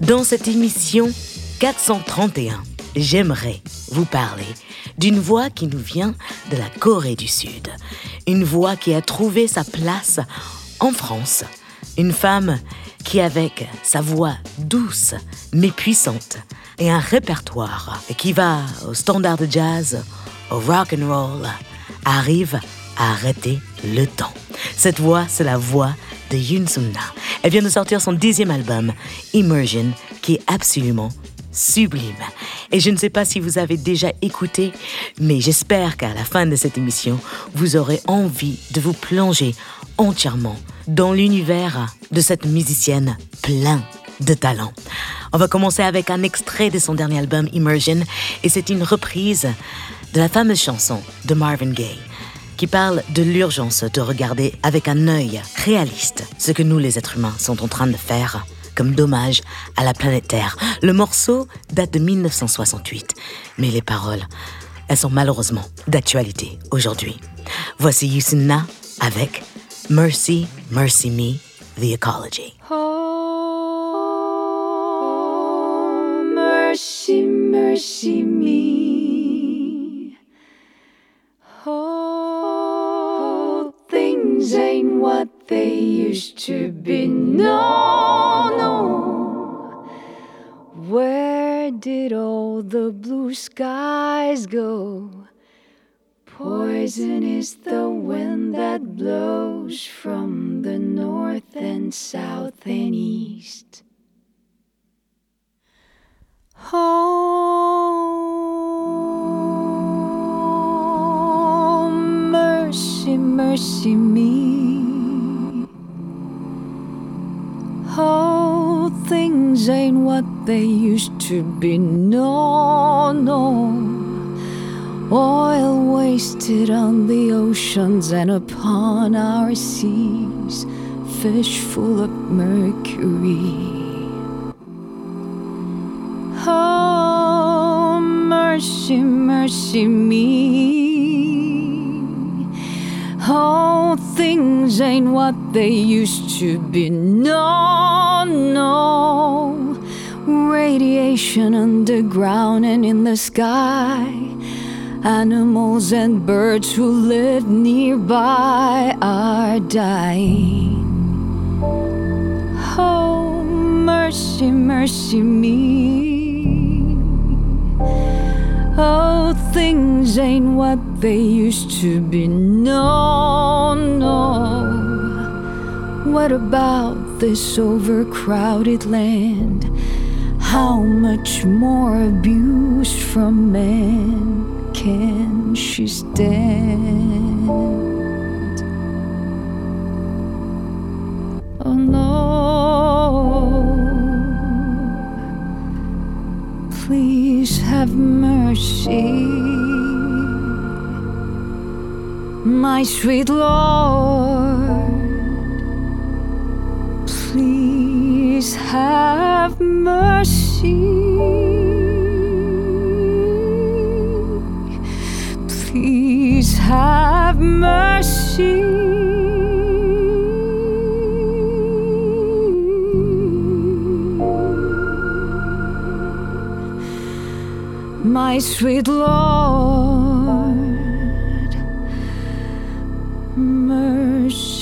Dans cette émission 431, j'aimerais vous parler d'une voix qui nous vient de la Corée du Sud. Une voix qui a trouvé sa place en France. Une femme qui, avec sa voix douce mais puissante et un répertoire qui va au standard de jazz, au rock and roll, arrive à arrêter le temps. Cette voix, c'est la voix de Yoon Sung-na. Elle vient de sortir son dixième album, Immersion, qui est absolument sublime. Et je ne sais pas si vous avez déjà écouté, mais j'espère qu'à la fin de cette émission, vous aurez envie de vous plonger entièrement dans l'univers de cette musicienne plein de talent. On va commencer avec un extrait de son dernier album Immersion, et c'est une reprise de la fameuse chanson de Marvin Gaye qui parle de l'urgence de regarder avec un œil réaliste ce que nous les êtres humains sont en train de faire comme dommage à la planète Terre. Le morceau date de 1968, mais les paroles, elles sont malheureusement d'actualité aujourd'hui. Voici Yusunna avec Mercy, Mercy Me, The Ecology. Oh, mercy, mercy me. Used to be. known. no. Where did all the blue skies go? Poison is the wind that blows from the north and south and east. Oh, mercy, mercy me. Oh, things ain't what they used to be. No, no. Oil wasted on the oceans and upon our seas, fish full of mercury. Oh, mercy, mercy me. Oh, things ain't what they used to be. No, no. Radiation underground and in the sky. Animals and birds who live nearby are dying. Oh, mercy, mercy me. Oh, things ain't what they used to be. No, no. What about this overcrowded land? How much more abuse from men can she stand? Oh no, please have mercy, my sweet Lord. Please have mercy. Please have mercy. My sweet Lord,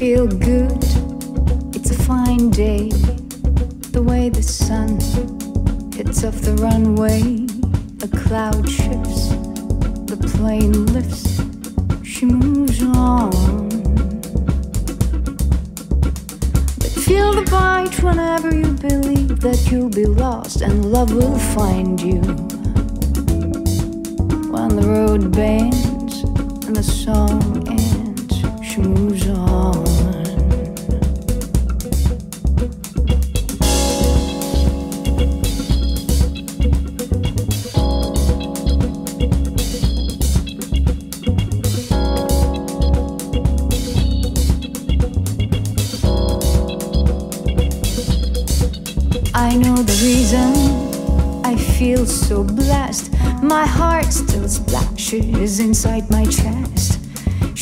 Feel good. It's a fine day. The way the sun hits off the runway, a cloud shifts, the plane lifts, she moves on. But feel the bite whenever you believe that you'll be lost and love will find you. When the road bends and the song ends, she moves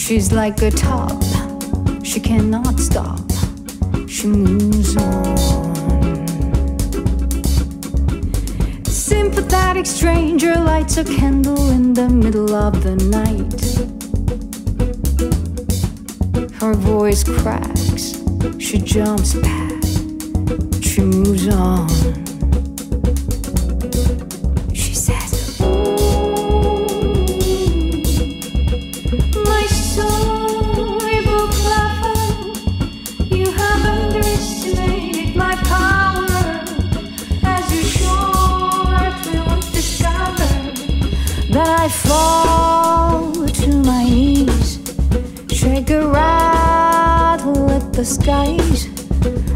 She's like a top, she cannot stop. She moves on. Sympathetic stranger lights a candle in the middle of the night. Her voice cracks, she jumps back she moves on. Skies.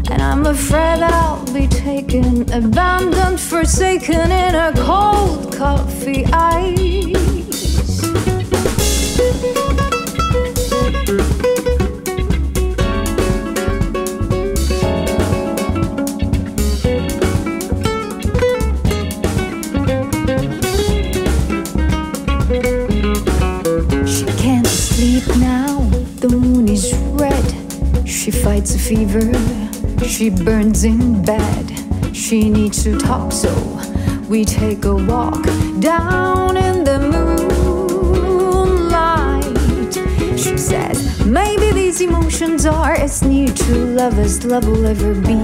And I'm afraid I'll be taken, abandoned, forsaken in a cold coffee ice. Fights a fever, she burns in bed. She needs to talk, so we take a walk down in the moonlight. She says, Maybe these emotions are as near to love as love will ever be.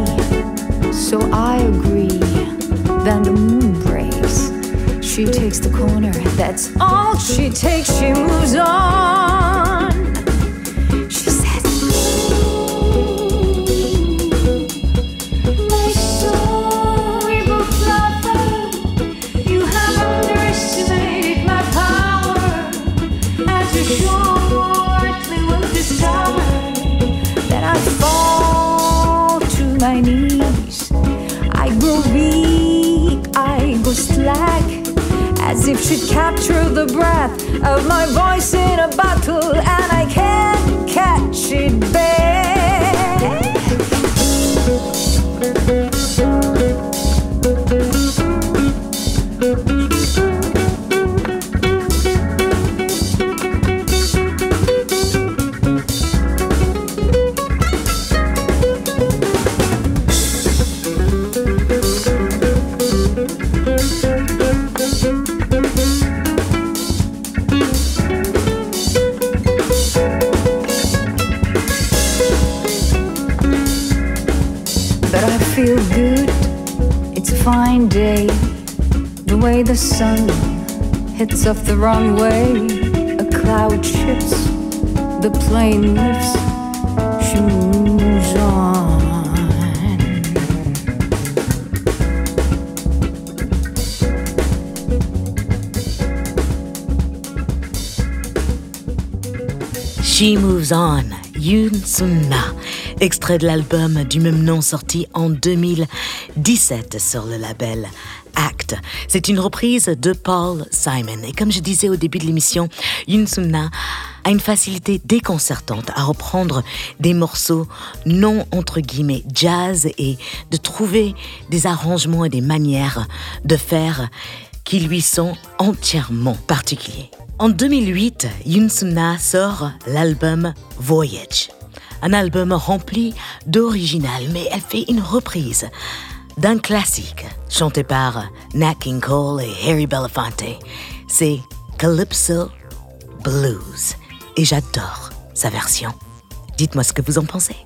So I agree. Then the moon breaks. She takes the corner, that's all she takes. She moves on. If she'd capture the breath of my voice in a bottle, and I can't catch it back. Runway, a cloud shifts, the plane she moves on. She Moves On, Yoon Sun-na, extrait de l'album du même nom sorti en 2017 sur le label C'est une reprise de Paul Simon. Et comme je disais au début de l'émission, Yoon Sun-na a une facilité déconcertante à reprendre des morceaux non entre guillemets jazz et de trouver des arrangements et des manières de faire qui lui sont entièrement particuliers. En 2008, Yunsuna sort l'album Voyage, un album rempli d'original, mais elle fait une reprise d'un classique chanté par Nat King Cole et Harry Belafonte. C'est Calypso Blues et j'adore sa version. Dites-moi ce que vous en pensez.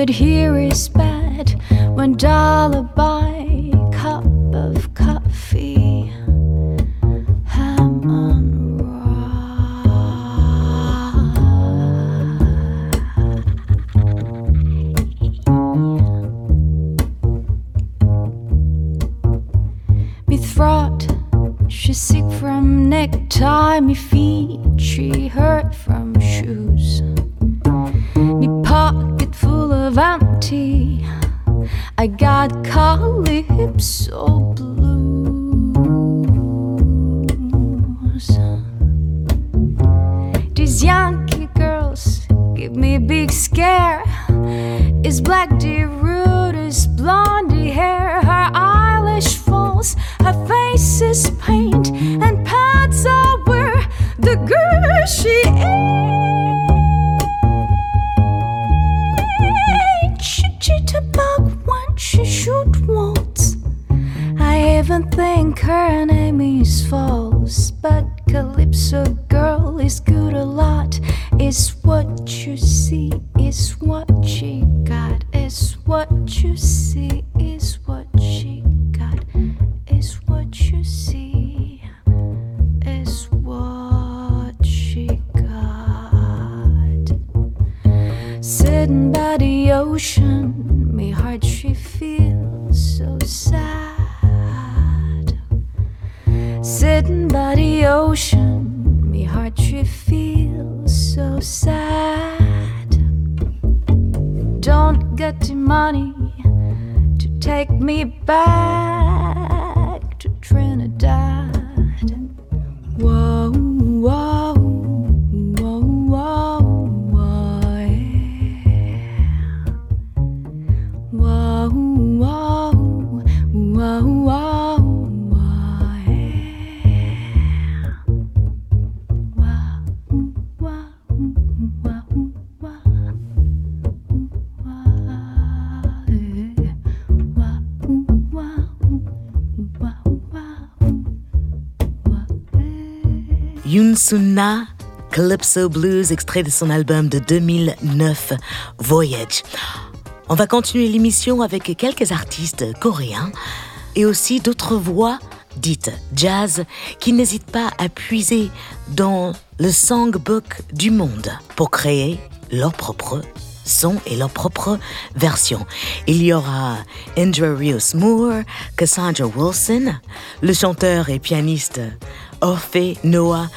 But here is bad. One dollar buy she feels so sad. Don't get the money to take me back Yunsuna Calypso Blues, extrait de son album de 2009, Voyage. On va continuer l'émission avec quelques artistes coréens et aussi d'autres voix dites jazz qui n'hésitent pas à puiser dans le songbook du monde pour créer leur propre son et leur propre version. Il y aura Andrew Rios Moore, Cassandra Wilson, le chanteur et pianiste Orphée Noah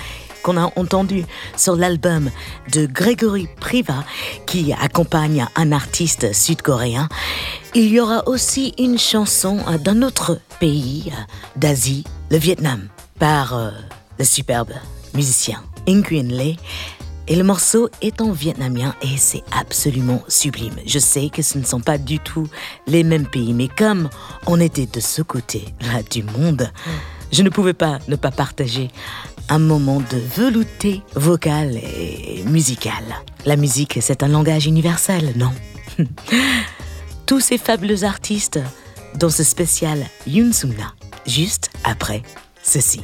qu'on a entendu sur l'album de Gregory Priva qui accompagne un artiste sud-coréen. Il y aura aussi une chanson d'un autre pays euh, d'Asie, le Vietnam, par euh, le superbe musicien Nguyen Le. Et le morceau est en vietnamien et c'est absolument sublime. Je sais que ce ne sont pas du tout les mêmes pays, mais comme on était de ce côté-là du monde, mm. je ne pouvais pas ne pas partager un moment de velouté vocale et musicale. La musique, c'est un langage universel, non? Tous ces fabuleux artistes dans ce spécial Yunsumna, juste après ceci.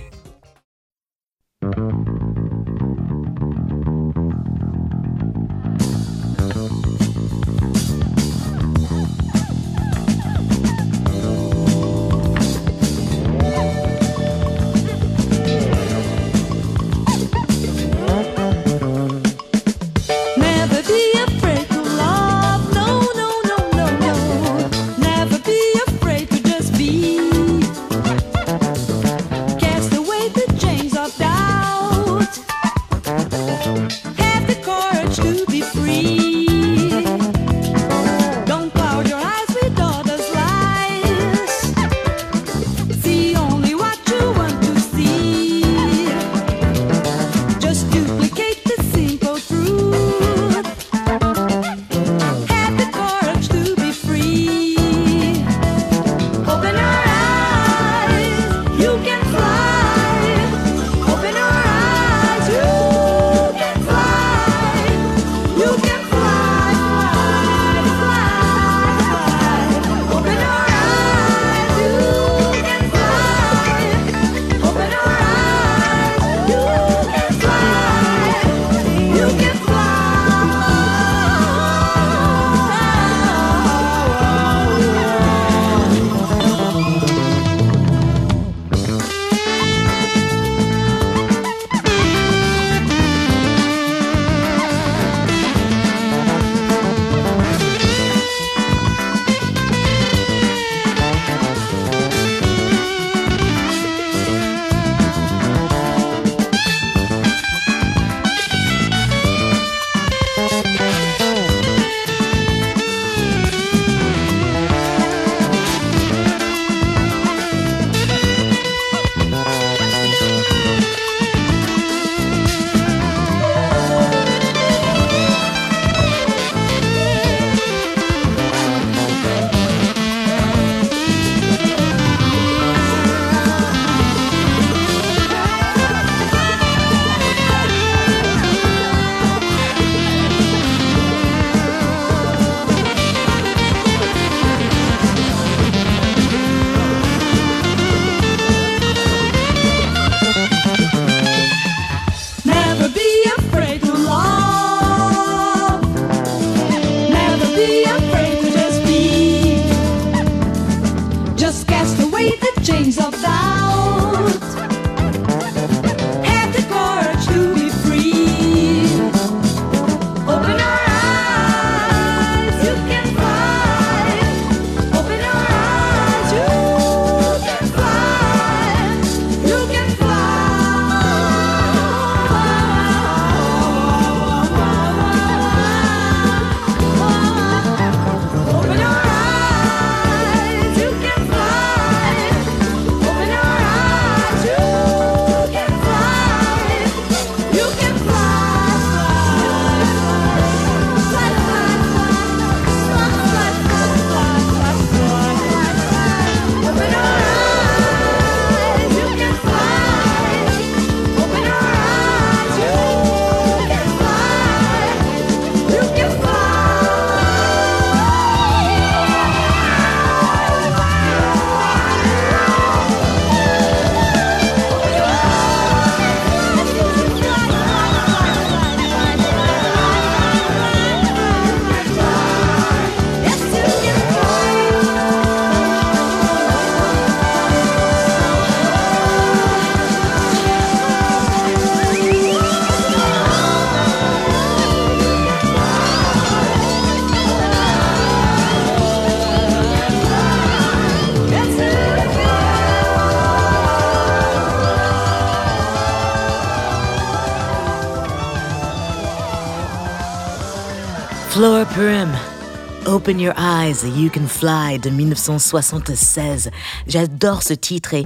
Open Your Eyes, You Can Fly de 1976. J'adore ce titre et,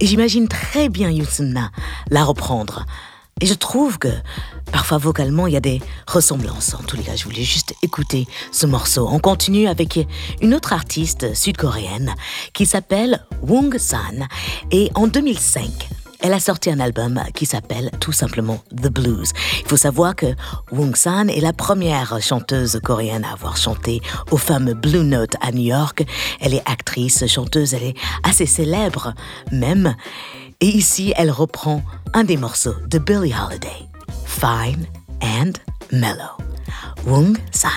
j'imagine très bien Yusuna la reprendre. Et je trouve que parfois vocalement il y a des ressemblances. En tous les cas, je voulais juste écouter ce morceau. On continue avec une autre artiste sud-coréenne qui s'appelle Wong San et en 2005, elle a sorti un album qui s'appelle tout simplement The Blues. Il faut savoir que Wong San est la première chanteuse coréenne à avoir chanté au fameux Blue Note à New York. Elle est actrice, chanteuse, elle est assez célèbre même. Et ici, elle reprend un des morceaux de Billie Holiday, Fine and Mellow. Wong San.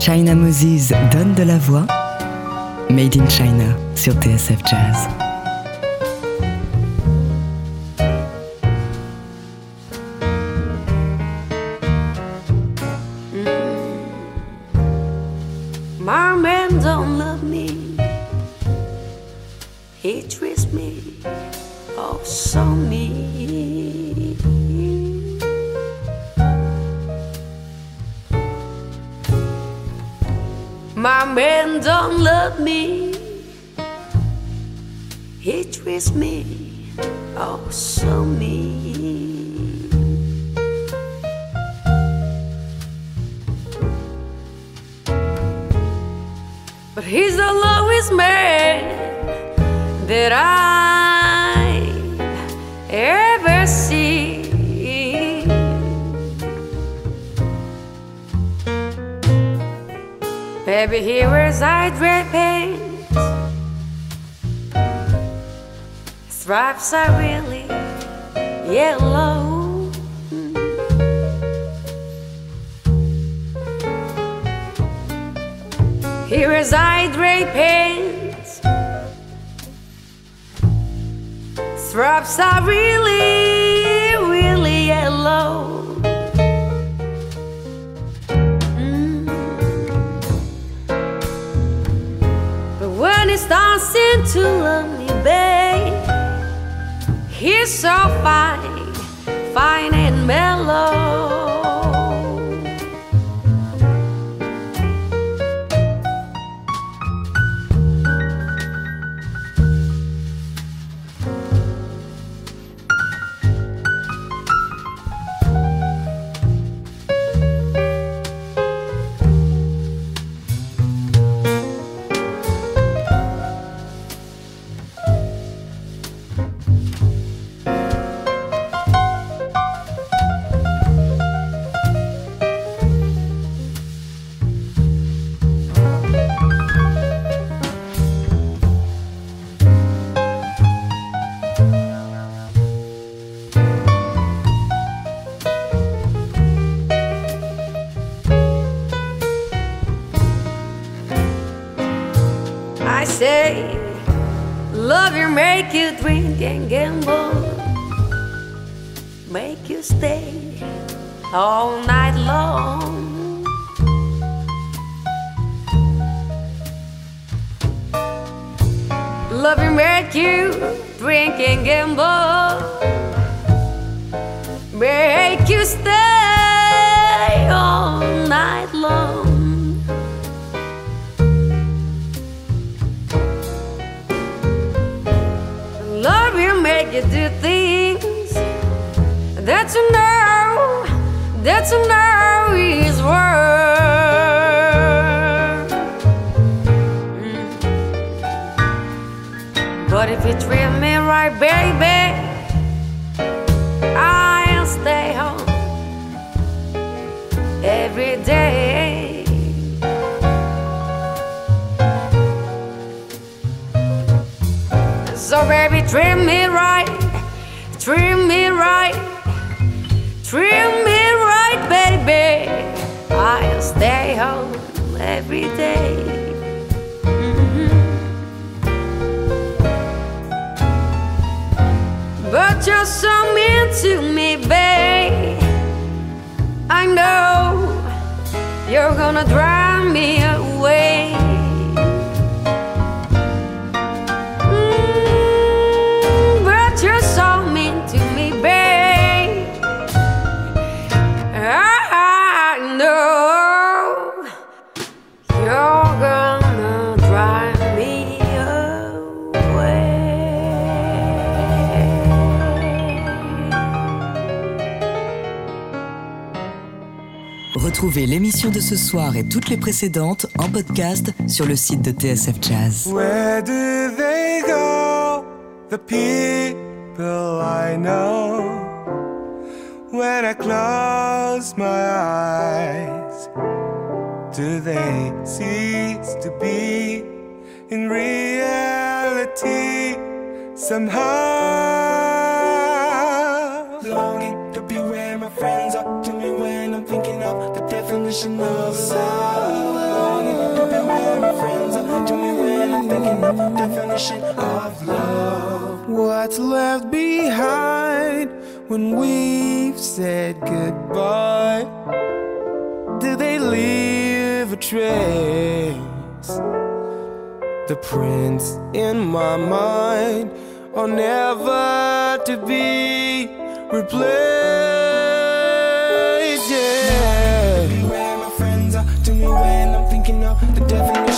China Moses donne de la voix. Made in China sur TSF Jazz. Love me. He treats me oh so mean. But he's the lowest man that I ever see. Baby, he wears hydrate pants. Stripes are really yellow. Here is hydrate pants. Straps are really, so fine, fine and mellow. And gamble, make you stay all night long. Love you, make you drink and gamble, do things that you know, that you know is worth. Mm. But if you treat me right, baby, I'll stay home every day. So baby, treat me right, treat me right, treat me right, baby. I'll stay home every day. Mhm. But you're so mean to me, babe. I know you're gonna drive me away. L'émission de ce soir et toutes les précédentes en podcast sur le site de TSF Jazz. Where do they go? The people I know. When I close my eyes, do they cease to be in reality somehow? Longing of love. Friends when I'm thinking of definition of love. What's left behind when we've said goodbye? Do they leave a trace? The prints in my mind are never to be replaced.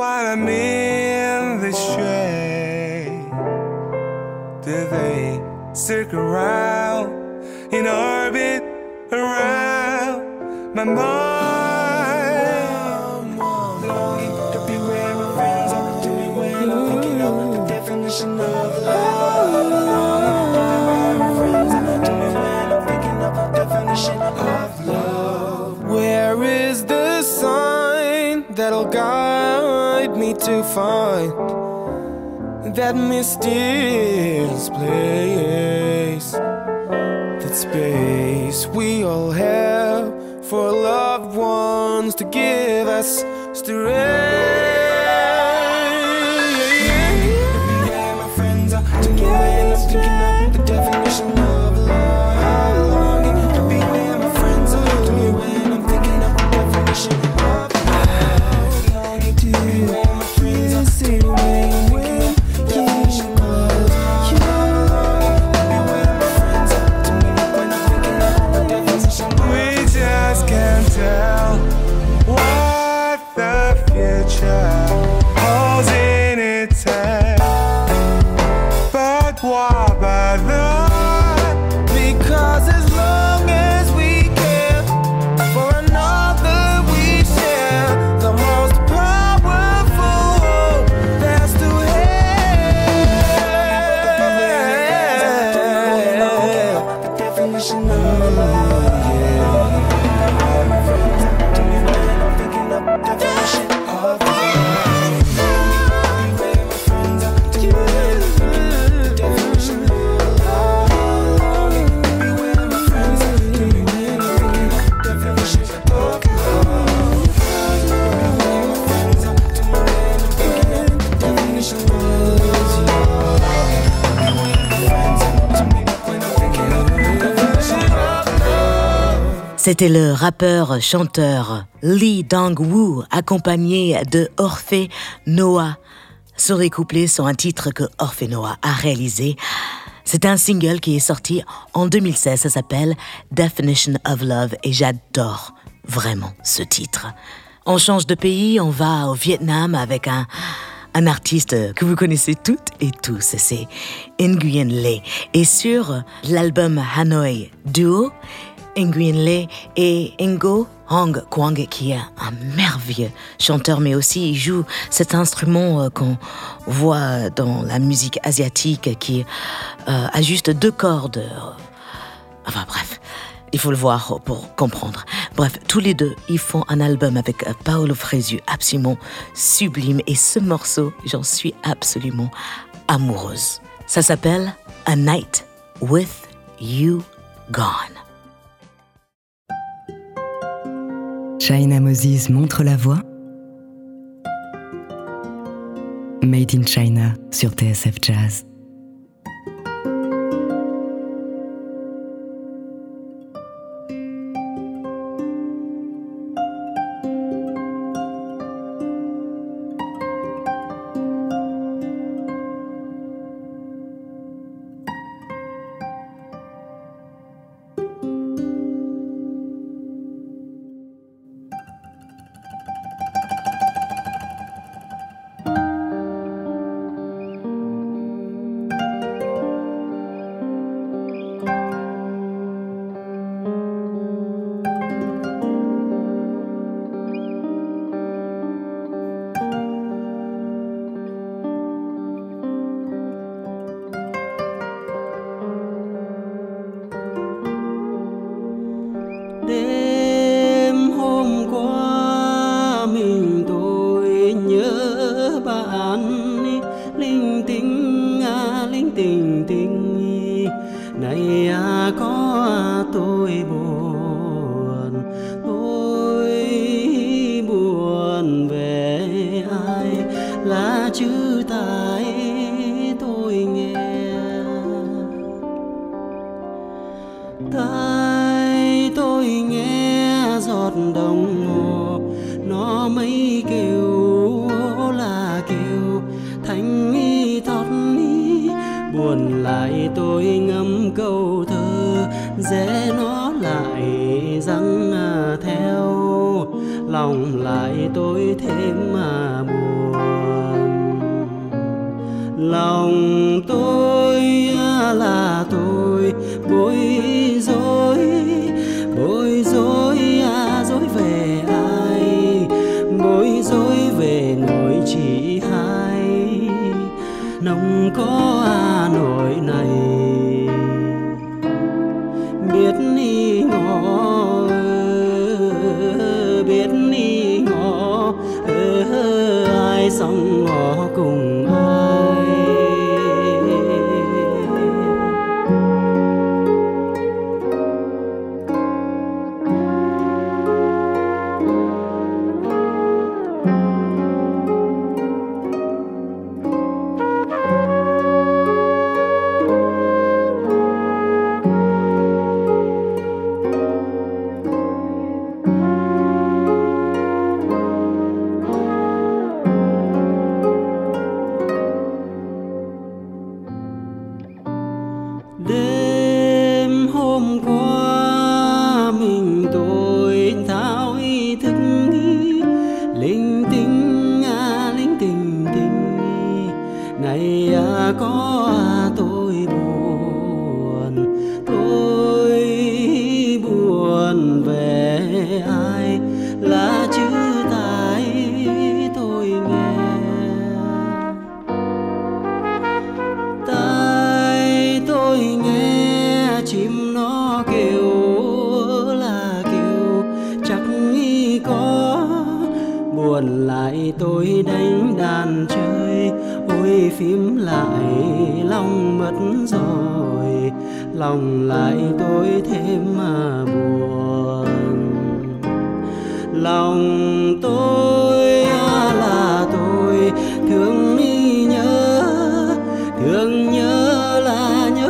While I'm in the shade, do they circle around in orbit around my mind? To find that mysterious place? That space we all have for loved ones to give us strength. C'était le rappeur chanteur Lee Dong-woo accompagné de Orphée Noah. Sur les sur un titre que Orphée Noah a réalisé. C'est un single qui est sorti en 2016, ça s'appelle Definition of Love et j'adore vraiment ce titre. On change de pays, on va au Vietnam avec un, un artiste que vous connaissez toutes et tous, c'est Nguyen Le. Et sur l'album Hanoi Duo, Nguyen Le et Ngo Hong Kwang, qui est un merveilleux chanteur, mais aussi il joue cet instrument euh, qu'on voit dans la musique asiatique qui euh, a juste deux cordes. Enfin bref, il faut le voir pour comprendre. Bref, tous les deux, ils font un album avec euh, Paolo Fresu absolument sublime et ce morceau, j'en suis absolument amoureuse. Ça s'appelle A Night with You Gone. China Moses montre la voie. Made in China sur TSF Jazz. biết đi ngõ ai sóng ngõ cùng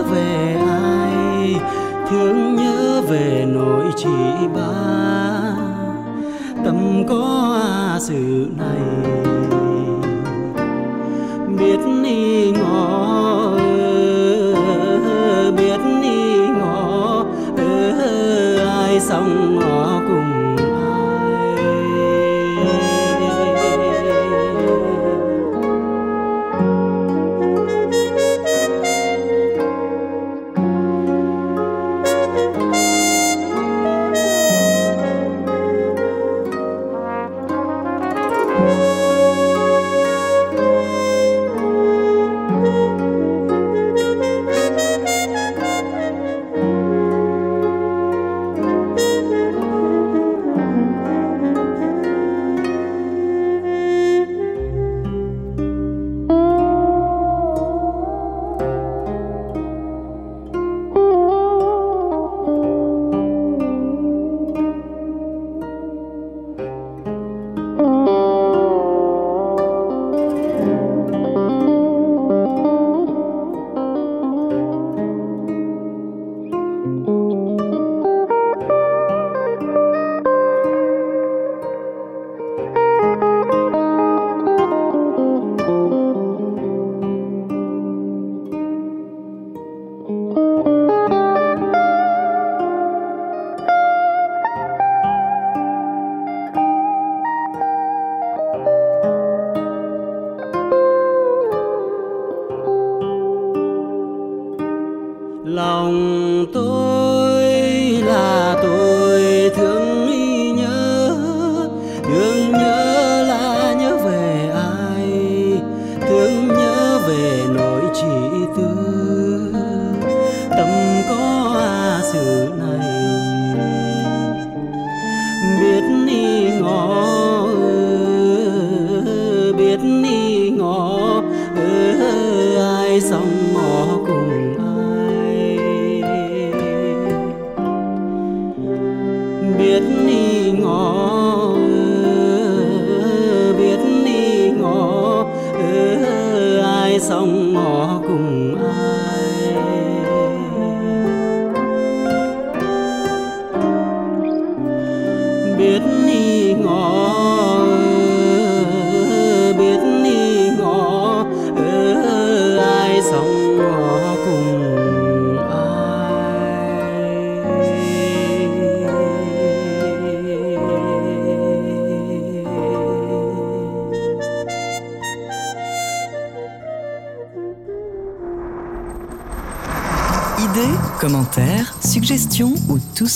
về ai thương nhớ về nỗi chỉ ba. Tâm có sự này biết ý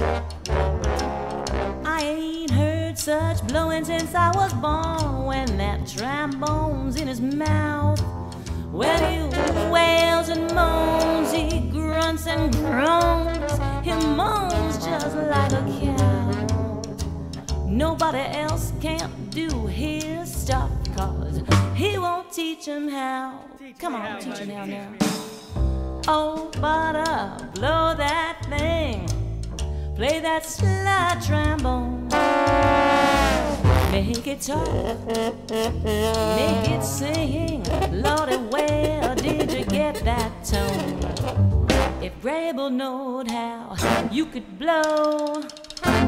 I ain't heard such blowing since I was born. When that trombone's in his mouth, well, he wails and moans, he grunts and groans. He moans just like a cow. Nobody else can't do his stuff, cause he won't teach him how. Come on, teach him how now. Oh, but uh, blow that thing. Play that slide trombone. Make it talk. Make it sing. Lordy, where did you get that tone? If Gabriel knowed how you could blow,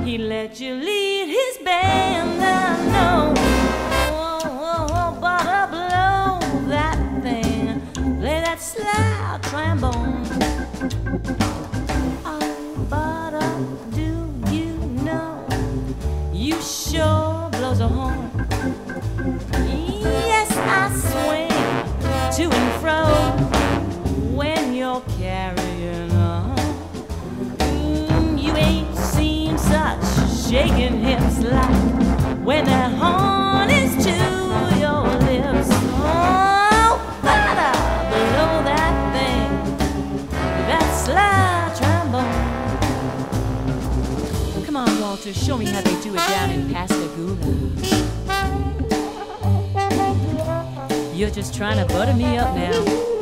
he'd let you lead his band. Know. Oh, oh, blow that thing. Play that trombone. Swing to and fro when you're carrying on. Mm, you ain't seen such shaking hips like when that horn is to your lips. Oh, uh, blow that thing, that slide trombone. Come on, Walter, show me how they do it down in Pascagoula. You're just trying to butter me up now.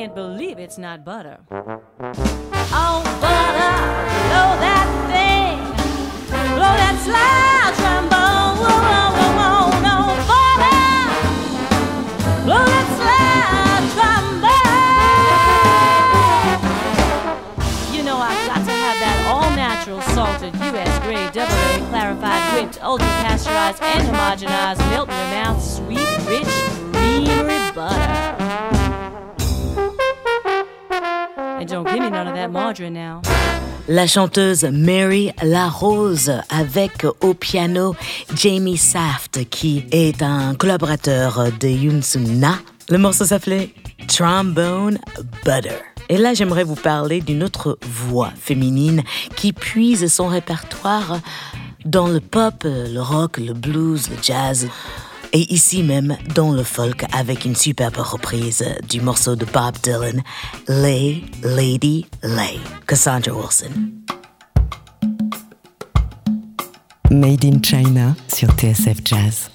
Can't believe it's not butter. Oh, butter, blow that thing, blow that slide trombone. Whoa, whoa, whoa, butter, blow that slide trombone. You know I've got to have that all-natural salted U.S. grade double A clarified whipped ultra pasteurized and homogenized melt in your mouth La chanteuse Mary La Rose avec au piano Jamie Saft qui est un collaborateur de Yoon Sung Na Le morceau s'appelait Trombone Butter. Et là, j'aimerais vous parler d'une autre voix féminine qui puise son répertoire dans le pop, le rock, le blues, le jazz. Et ici même dans le folk avec une superbe reprise du morceau de Bob Dylan, Lay, Lady, Lay, Cassandra Wilson. Made in China sur TSF Jazz.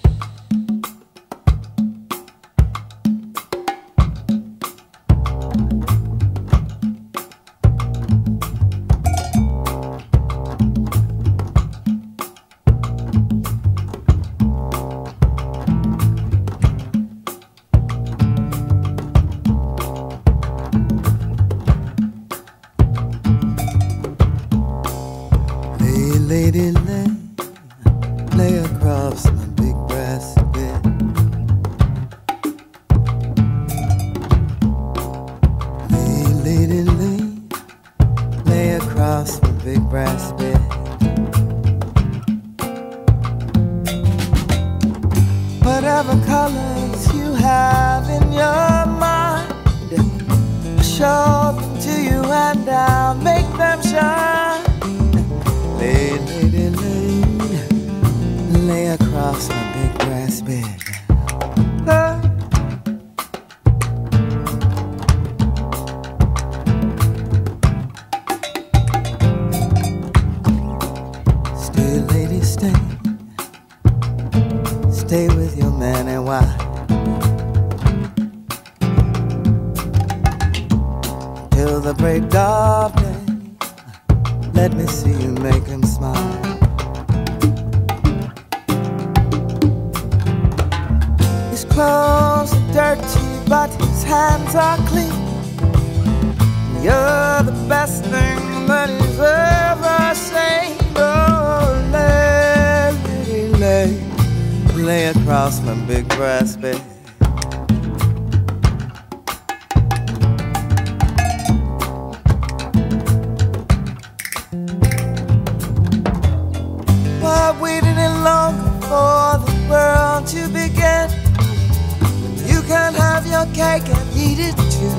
Your cake and eat it too.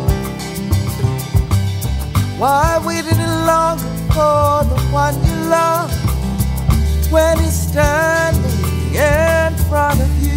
Why waited any longer for the one you love when he's standing in front of you?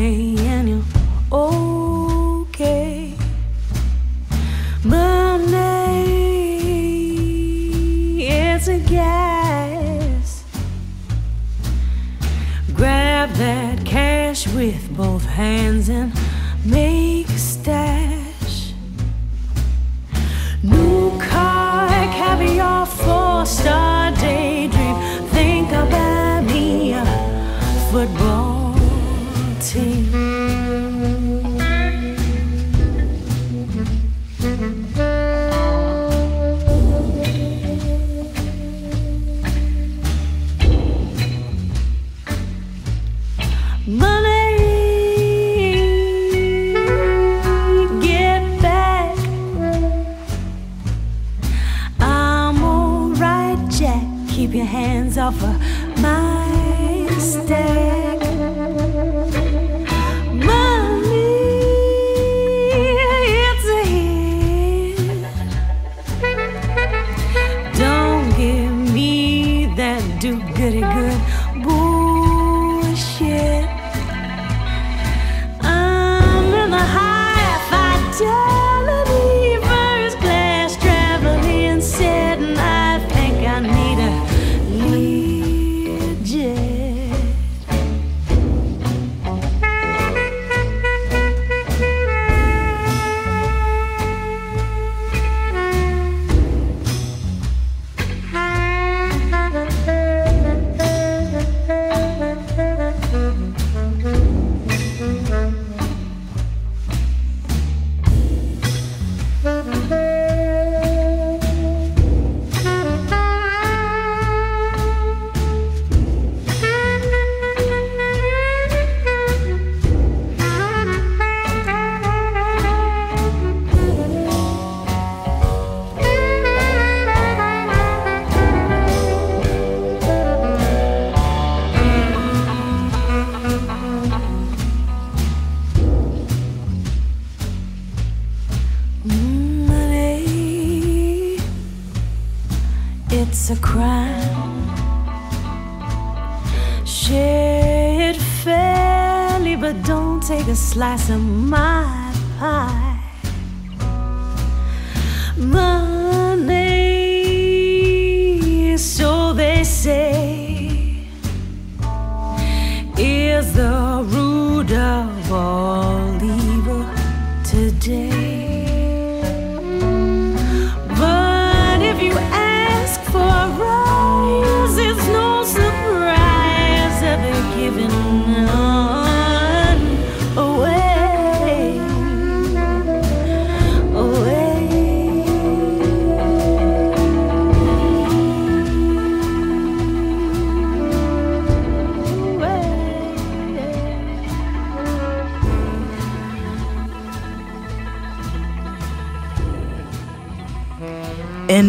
And you're okay. Money, it's a gas. Grab that cash with both hands and make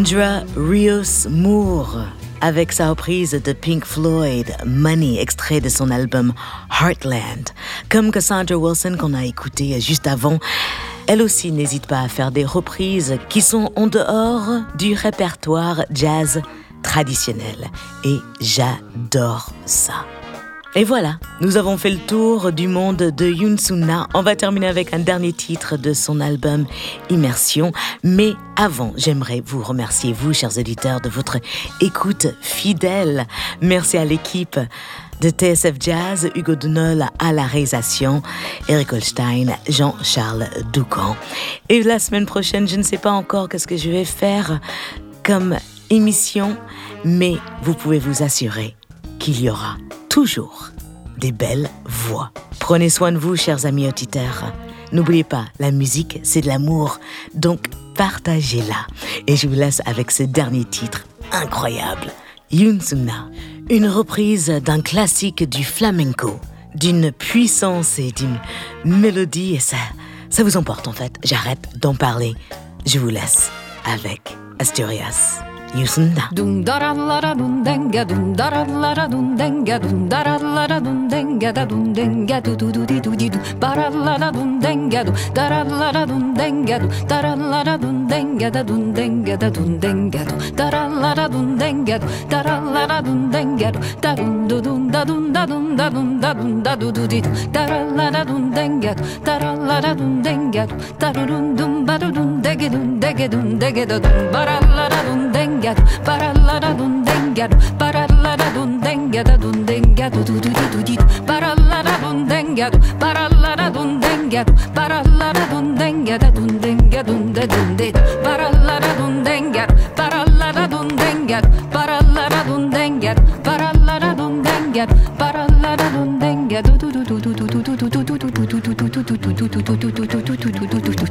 Andra Rios Moore avec sa reprise de Pink Floyd, Money, extrait de son album Heartland. Comme Cassandra Wilson qu'on a écouté juste avant, elle aussi n'hésite pas à faire des reprises qui sont en dehors du répertoire jazz traditionnel. Et j'adore ça. Et voilà, nous avons fait le tour du monde de Yunsuna. On va terminer avec un dernier titre de son album Immersion. Mais avant, j'aimerais vous remercier, vous, chers auditeurs, de votre écoute fidèle. Merci à l'équipe de TSF Jazz, Hugo Dunol à la réalisation, Eric Holstein, Jean-Charles Doucan. Et la semaine prochaine, je ne sais pas encore qu'est-ce que je vais faire comme émission, mais vous pouvez vous assurer qu'il y aura toujours des belles voix. Prenez soin de vous, chers amis auditeurs. N'oubliez pas, la musique, c'est de l'amour, donc partagez-la. Et je vous laisse avec ce dernier titre incroyable, Yunsuna, une reprise d'un classique du flamenco, d'une puissance et d'une mélodie, et ça, ça vous emporte en fait. J'arrête d'en parler. Je vous laisse avec Asturias. yüzünde. Dum darallara dum denge dum darallara dum denge dum darallara dum denge da dum denge du du du di du di du barallara dum denge du darallara dum denge du darallara dum denge da dum denge da dum denge du darallara dum denge du darallara dum denge du darum du dum da dum da dum da dum da dum da du du di du darallara dum denge du darallara dum denge du darurum dum barudum dege dum dege dum dege da dum barallara dum denga para la da dun denga para la da dun denga da dun denga du du du du du para la da dun denga para la da dun denga para la da dun denga da dun denga dun de dun de para la da dun denga para la da dun denga para la da dun denga para la da dun denga para la da dun denga du du du du du du du du du du du du du du du du du du